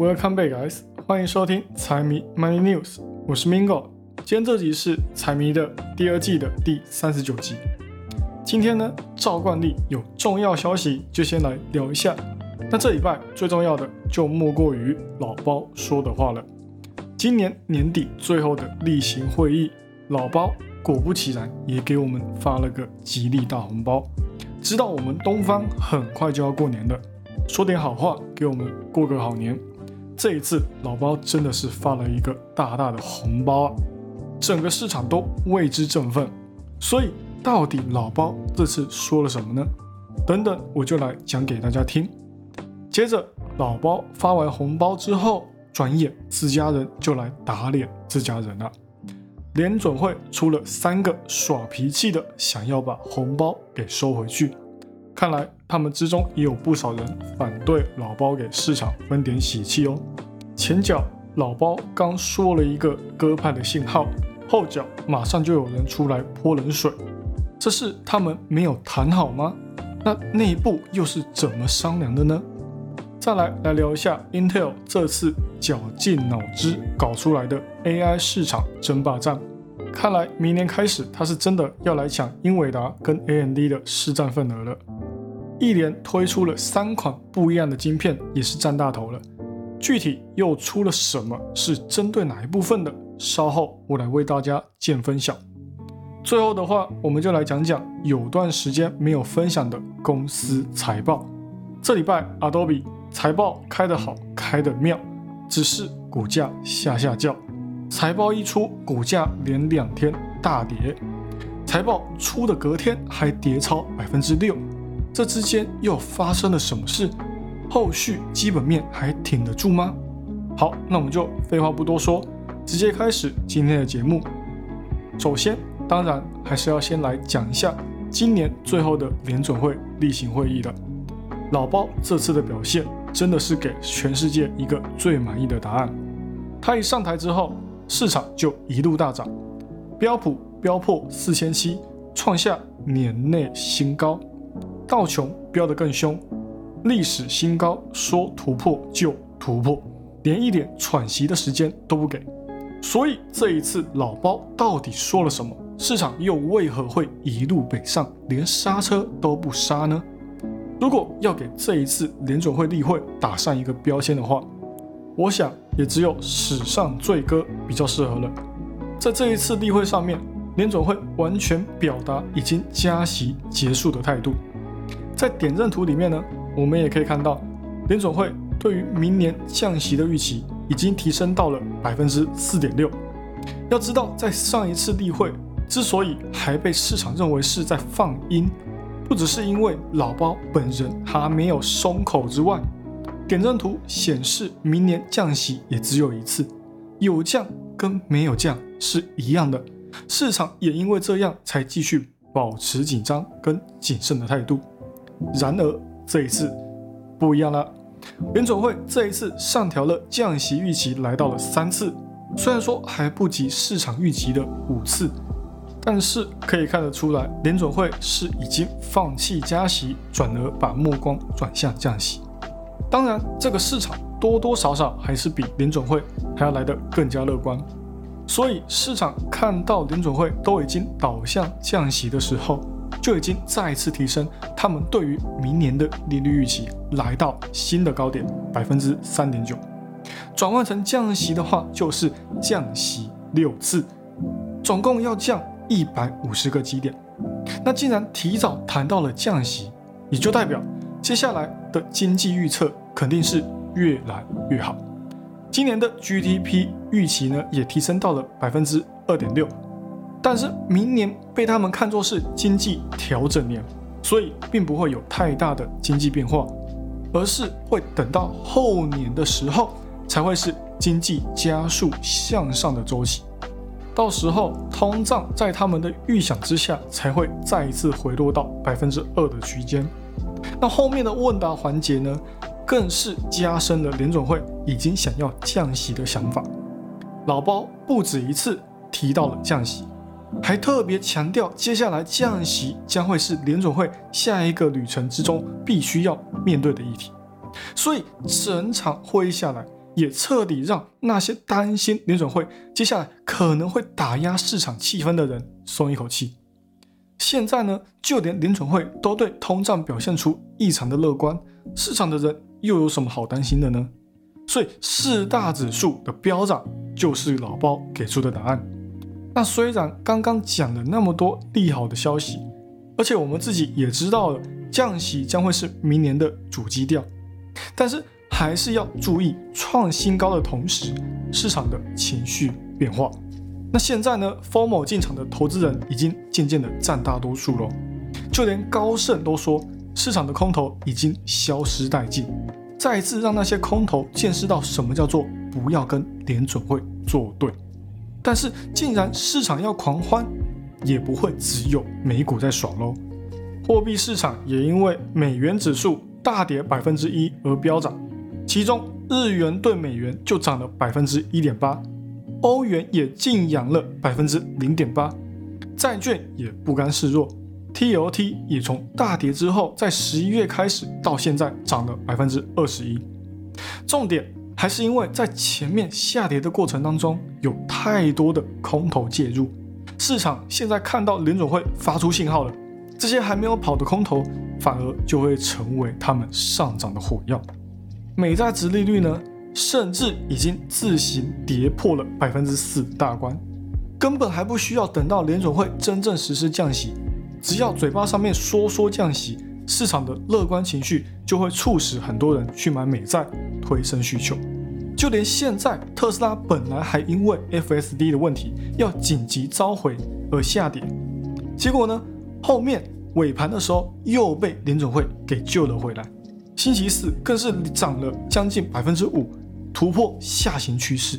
Welcome back, guys！欢迎收听财迷 Money News，我是 Mingo。今天这集是财迷的第二季的第三十九集。今天呢，照惯例有重要消息就先来聊一下。那这礼拜最重要的就莫过于老包说的话了。今年年底最后的例行会议，老包果不其然也给我们发了个吉利大红包。知道我们东方很快就要过年了，说点好话给我们过个好年。这一次老包真的是发了一个大大的红包啊，整个市场都为之振奋。所以到底老包这次说了什么呢？等等我就来讲给大家听。接着老包发完红包之后，转眼自家人就来打脸自家人了。联准会出了三个耍脾气的，想要把红包给收回去。看来他们之中也有不少人反对老包给市场分点喜气哦。前脚老包刚说了一个鸽派的信号，后脚马上就有人出来泼冷水。这是他们没有谈好吗？那内部又是怎么商量的呢？再来来聊一下 Intel 这次绞尽脑汁搞出来的 AI 市场争霸战。看来明年开始，他是真的要来抢英伟达跟 AMD 的市占份额了。一连推出了三款不一样的晶片，也是占大头了。具体又出了什么？是针对哪一部分的？稍后我来为大家见分晓。最后的话，我们就来讲讲有段时间没有分享的公司财报。这礼拜 Adobe 财报开得好，开得妙，只是股价下下叫。财报一出，股价连两天大跌。财报出的隔天还跌超百分之六，这之间又发生了什么事？后续基本面还挺得住吗？好，那我们就废话不多说，直接开始今天的节目。首先，当然还是要先来讲一下今年最后的联准会例行会议的。老包这次的表现真的是给全世界一个最满意的答案。他一上台之后。市场就一路大涨，标普标破四千七，创下年内新高；道琼飙得更凶，历史新高，说突破就突破，连一点喘息的时间都不给。所以这一次老包到底说了什么？市场又为何会一路北上，连刹车都不刹呢？如果要给这一次联准会例会打上一个标签的话，我想。也只有史上最歌比较适合了。在这一次例会上面，联总会完全表达已经加息结束的态度。在点阵图里面呢，我们也可以看到，联总会对于明年降息的预期已经提升到了百分之四点六。要知道，在上一次例会之所以还被市场认为是在放鹰，不只是因为老包本人还没有松口之外。点阵图显示，明年降息也只有一次，有降跟没有降是一样的。市场也因为这样才继续保持紧张跟谨慎的态度。然而这一次不一样了，联总会这一次上调了降息预期，来到了三次。虽然说还不及市场预期的五次，但是可以看得出来，联总会是已经放弃加息，转而把目光转向降息。当然，这个市场多多少少还是比联准会还要来得更加乐观，所以市场看到联准会都已经导向降息的时候，就已经再次提升他们对于明年的利率预期，来到新的高点百分之三点九。转换成降息的话，就是降息六次，总共要降一百五十个基点。那既然提早谈到了降息，也就代表接下来的经济预测。肯定是越来越好。今年的 GDP 预期呢，也提升到了百分之二点六。但是明年被他们看作是经济调整年，所以并不会有太大的经济变化，而是会等到后年的时候才会是经济加速向上的周期。到时候通胀在他们的预想之下，才会再一次回落到百分之二的区间。那后面的问答环节呢？更是加深了联总会已经想要降息的想法。老包不止一次提到了降息，还特别强调接下来降息将会是联总会下一个旅程之中必须要面对的议题。所以整场会议下来，也彻底让那些担心联准会接下来可能会打压市场气氛的人松一口气。现在呢，就连联准会都对通胀表现出异常的乐观，市场的人又有什么好担心的呢？所以四大指数的飙涨就是老包给出的答案。那虽然刚刚讲了那么多利好的消息，而且我们自己也知道了降息将会是明年的主基调，但是还是要注意创新高的同时，市场的情绪变化。那现在呢，formal 进场的投资人已经渐渐的占大多数了，就连高盛都说市场的空头已经消失殆尽。再次让那些空头见识到什么叫做不要跟联准会作对，但是竟然市场要狂欢，也不会只有美股在爽喽。货币市场也因为美元指数大跌百分之一而飙涨，其中日元对美元就涨了百分之一点八，欧元也净扬了百分之零点八，债券也不甘示弱。TLT 也从大跌之后，在十一月开始到现在涨了百分之二十一。重点还是因为在前面下跌的过程当中，有太多的空头介入，市场现在看到联总会发出信号了，这些还没有跑的空头反而就会成为他们上涨的火药。美债值利率呢，甚至已经自行跌破了百分之四大关，根本还不需要等到联总会真正实施降息。只要嘴巴上面说说降息，市场的乐观情绪就会促使很多人去买美债，推升需求。就连现在特斯拉本来还因为 FSD 的问题要紧急召回而下跌，结果呢，后面尾盘的时候又被联总会给救了回来。星期四更是涨了将近百分之五，突破下行趋势。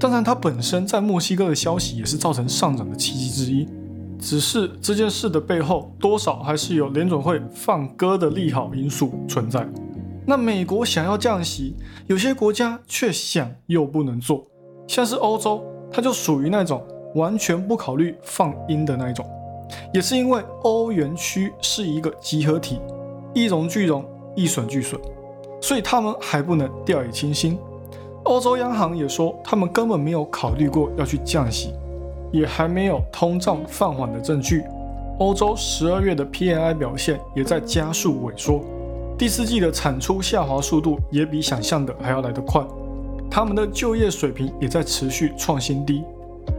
当然，它本身在墨西哥的消息也是造成上涨的契机之一。只是这件事的背后，多少还是有联准会放歌的利好因素存在。那美国想要降息，有些国家却想又不能做，像是欧洲，它就属于那种完全不考虑放鹰的那一种。也是因为欧元区是一个集合体，一荣俱荣，一损俱损，所以他们还不能掉以轻心。欧洲央行也说，他们根本没有考虑过要去降息。也还没有通胀放缓的证据。欧洲十二月的 PMI 表现也在加速萎缩，第四季的产出下滑速度也比想象的还要来得快。他们的就业水平也在持续创新低。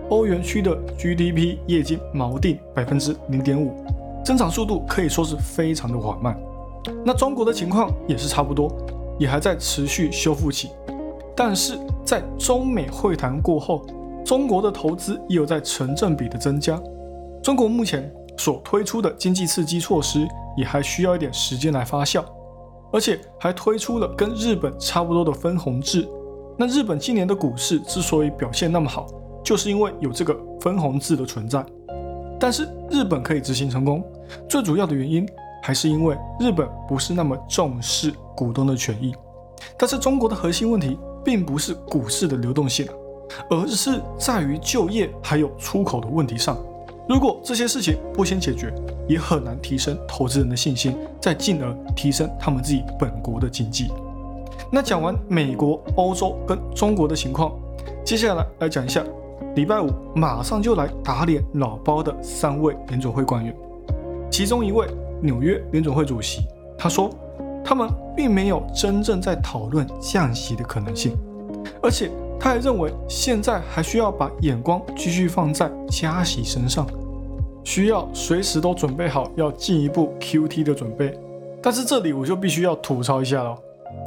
欧元区的 GDP 也已经锚定百分之零点五，增长速度可以说是非常的缓慢。那中国的情况也是差不多，也还在持续修复期。但是在中美会谈过后。中国的投资也有在成正比的增加。中国目前所推出的经济刺激措施也还需要一点时间来发酵，而且还推出了跟日本差不多的分红制。那日本今年的股市之所以表现那么好，就是因为有这个分红制的存在。但是日本可以执行成功，最主要的原因还是因为日本不是那么重视股东的权益。但是中国的核心问题并不是股市的流动性。而是在于就业还有出口的问题上，如果这些事情不先解决，也很难提升投资人的信心，再进而提升他们自己本国的经济。那讲完美国、欧洲跟中国的情况，接下来来讲一下礼拜五马上就来打脸老包的三位联准会官员，其中一位纽约联准会主席，他说他们并没有真正在讨论降息的可能性，而且。他还认为，现在还需要把眼光继续放在加息身上，需要随时都准备好要进一步 QT 的准备。但是这里我就必须要吐槽一下了，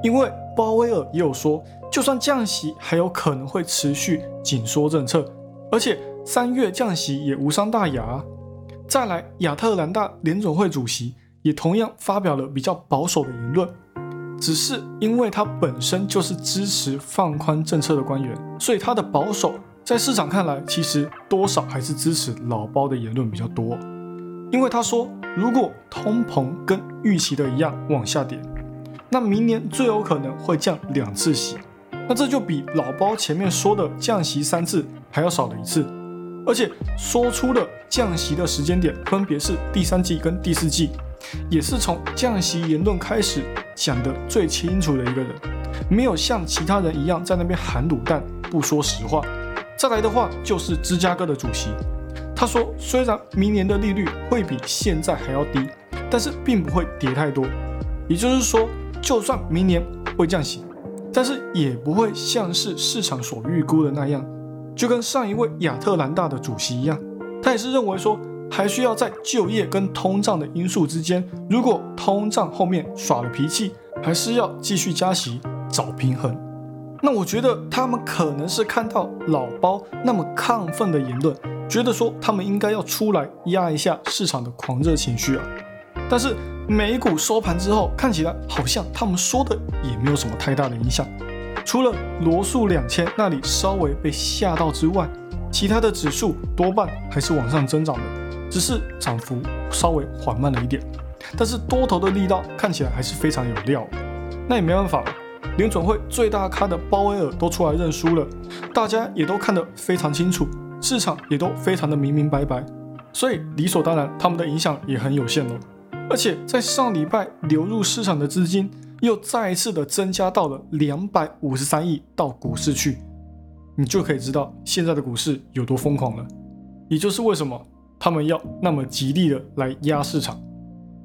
因为鲍威尔也有说，就算降息，还有可能会持续紧缩政策，而且三月降息也无伤大雅。啊再来，亚特兰大联总会主席也同样发表了比较保守的言论。只是因为他本身就是支持放宽政策的官员，所以他的保守在市场看来，其实多少还是支持老包的言论比较多。因为他说，如果通膨跟预期的一样往下跌，那明年最有可能会降两次息，那这就比老包前面说的降息三次还要少了一次，而且说出的降息的时间点分别是第三季跟第四季。也是从降息言论开始讲的最清楚的一个人，没有像其他人一样在那边含卤蛋不说实话。再来的话就是芝加哥的主席，他说虽然明年的利率会比现在还要低，但是并不会跌太多。也就是说，就算明年会降息，但是也不会像是市场所预估的那样。就跟上一位亚特兰大的主席一样，他也是认为说，还需要在就业跟通胀的因素之间，如果通胀后面耍了脾气，还是要继续加息找平衡。那我觉得他们可能是看到老包那么亢奋的言论，觉得说他们应该要出来压一下市场的狂热情绪啊。但是美股收盘之后，看起来好像他们说的也没有什么太大的影响。除了罗素两千那里稍微被吓到之外，其他的指数多半还是往上增长的，只是涨幅稍微缓慢了一点。但是多头的力道看起来还是非常有料。那也没办法，联准会最大咖的鲍威尔都出来认输了，大家也都看得非常清楚，市场也都非常的明明白白，所以理所当然他们的影响也很有限了。而且在上礼拜流入市场的资金。又再一次的增加到了两百五十三亿到股市去，你就可以知道现在的股市有多疯狂了。也就是为什么他们要那么极力的来压市场。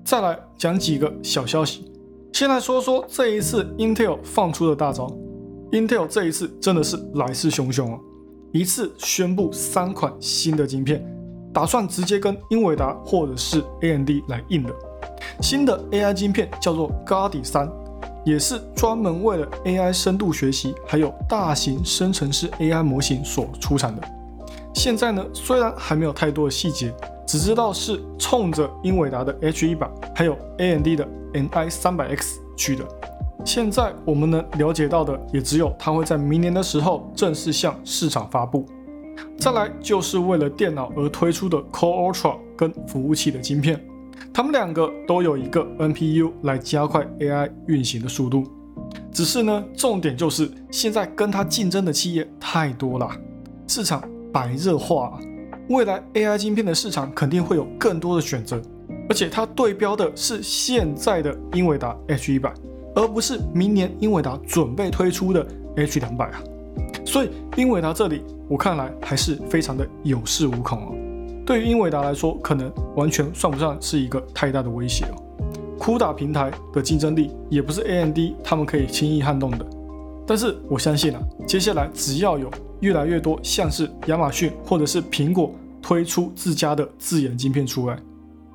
再来讲几个小消息，先来说说这一次 Intel 放出的大招。Intel 这一次真的是来势汹汹啊，一次宣布三款新的晶片，打算直接跟英伟达或者是 AMD 来硬的。新的 AI 晶片叫做 Gardi 三。也是专门为了 AI 深度学习，还有大型生成式 AI 模型所出产的。现在呢，虽然还没有太多的细节，只知道是冲着英伟达的 H 一百，还有 AMD 的 NI 三百 X 去的。现在我们能了解到的，也只有它会在明年的时候正式向市场发布。再来就是为了电脑而推出的 Core Ultra 跟服务器的晶片。他们两个都有一个 NPU 来加快 AI 运行的速度，只是呢，重点就是现在跟它竞争的企业太多了，市场白热化，未来 AI 晶片的市场肯定会有更多的选择，而且它对标的是现在的英伟达 H 一百，而不是明年英伟达准备推出的 H 两百啊，所以英伟达这里我看来还是非常的有恃无恐哦。对于英伟达来说，可能完全算不上是一个太大的威胁哦。酷打平台的竞争力也不是 AMD 他们可以轻易撼动的。但是我相信啊，接下来只要有越来越多像是亚马逊或者是苹果推出自家的自研晶片出来，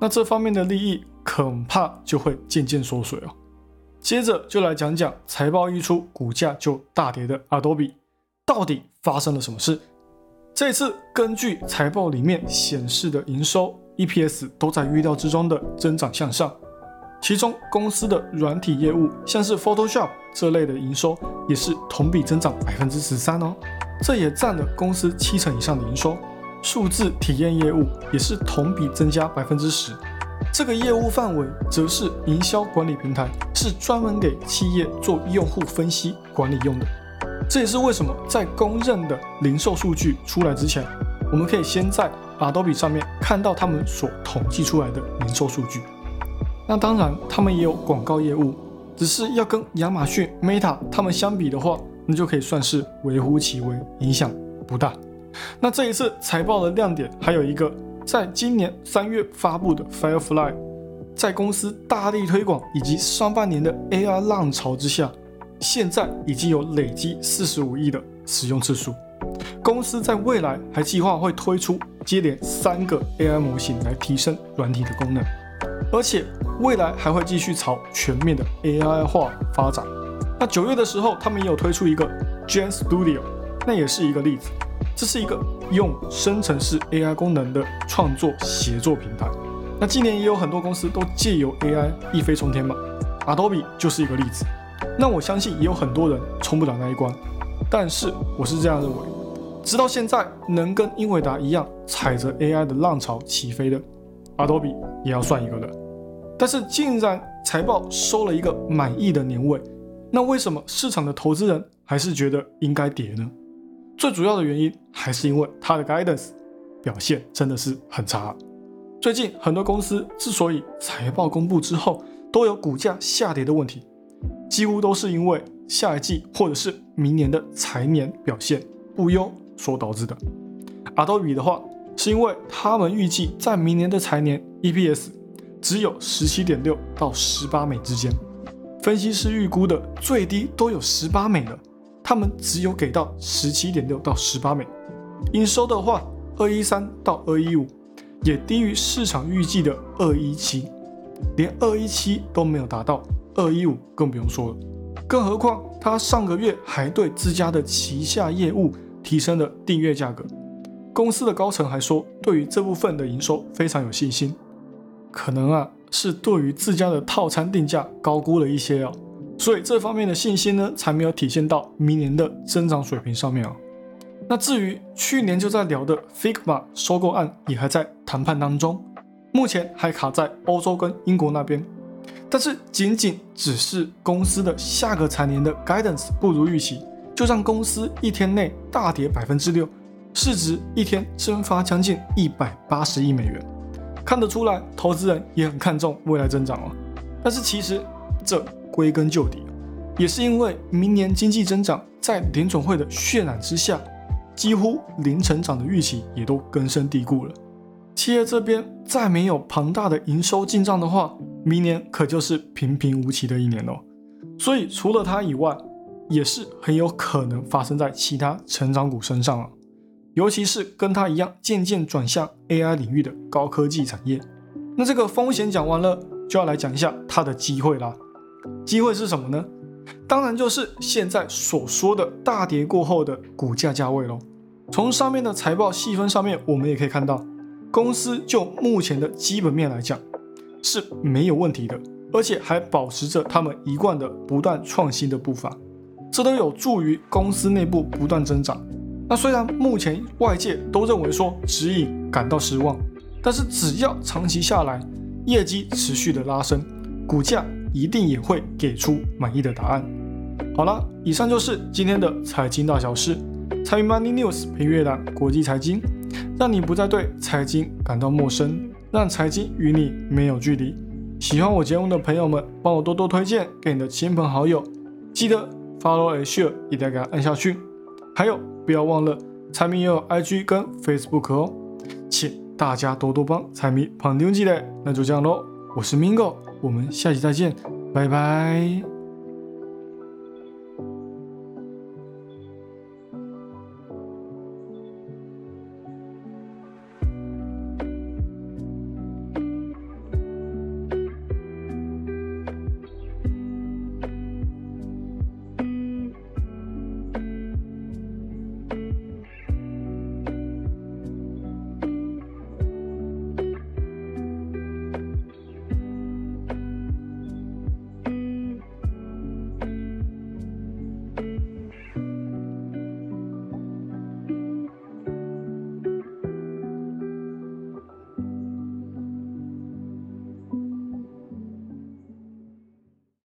那这方面的利益恐怕就会渐渐缩水哦。接着就来讲讲财报一出股价就大跌的 Adobe，到底发生了什么事？这次根据财报里面显示的营收、EPS 都在预料之中的增长向上，其中公司的软体业务，像是 Photoshop 这类的营收也是同比增长百分之十三哦，这也占了公司七成以上的营收。数字体验业务也是同比增加百分之十，这个业务范围则是营销管理平台，是专门给企业做用户分析管理用的。这也是为什么在公认的零售数据出来之前，我们可以先在 Adobe 上面看到他们所统计出来的零售数据。那当然，他们也有广告业务，只是要跟亚马逊、Meta 他们相比的话，那就可以算是微乎其微，影响不大。那这一次财报的亮点还有一个，在今年三月发布的 Firefly，在公司大力推广以及上半年的 AI 浪潮之下。现在已经有累积四十五亿的使用次数，公司在未来还计划会推出接连三个 AI 模型来提升软体的功能，而且未来还会继续朝全面的 AI 化发展。那九月的时候，他们也有推出一个 Gen Studio，那也是一个例子。这是一个用生成式 AI 功能的创作协作平台。那今年也有很多公司都借由 AI 一飞冲天嘛，Adobe 就是一个例子。那我相信也有很多人冲不了那一关，但是我是这样认为，直到现在能跟英伟达一样踩着 AI 的浪潮起飞的，Adobe 也要算一个了。但是竟然财报收了一个满意的年尾，那为什么市场的投资人还是觉得应该跌呢？最主要的原因还是因为它的 guidance 表现真的是很差。最近很多公司之所以财报公布之后都有股价下跌的问题。几乎都是因为下一季或者是明年的财年表现不优所导致的。Adobe 的话，是因为他们预计在明年的财年 EPS 只有十七点六到十八美之间，分析师预估的最低都有十八美了，他们只有给到十七点六到十八美。营收的话，二一三到二一五也低于市场预计的二一七，连二一七都没有达到，二一五更不用说了。更何况他上个月还对自家的旗下业务提升了订阅价格。公司的高层还说，对于这部分的营收非常有信心，可能啊是对于自家的套餐定价高估了一些啊，所以这方面的信心呢才没有体现到明年的增长水平上面啊。那至于去年就在聊的 Figma 收购案也还在谈判当中，目前还卡在欧洲跟英国那边，但是仅仅只是公司的下个财年的 guidance 不如预期，就让公司一天内大跌百分之六。市值一天蒸发将近一百八十亿美元，看得出来投资人也很看重未来增长哦。但是其实这归根究底，也是因为明年经济增长在联总会的渲染之下，几乎零成长的预期也都根深蒂固了。企业这边再没有庞大的营收进账的话，明年可就是平平无奇的一年哦。所以除了它以外，也是很有可能发生在其他成长股身上啊。尤其是跟它一样渐渐转向 AI 领域的高科技产业，那这个风险讲完了，就要来讲一下它的机会啦。机会是什么呢？当然就是现在所说的大跌过后的股价价位喽。从上面的财报细分上面，我们也可以看到，公司就目前的基本面来讲是没有问题的，而且还保持着他们一贯的不断创新的步伐，这都有助于公司内部不断增长。那虽然目前外界都认为说指引感到失望，但是只要长期下来，业绩持续的拉升，股价一定也会给出满意的答案。好了，以上就是今天的财经大小事，财经 Money News 陪阅览国际财经，让你不再对财经感到陌生，让财经与你没有距离。喜欢我节目的朋友们，帮我多多推荐给你的亲朋好友，记得 Follow and Share，一定要给它按下去。还有。不要忘了，财迷也有 IG 跟 Facebook 哦，请大家多多帮财迷捧妞记得。那就这样喽，我是 Mingo，我们下期再见，拜拜。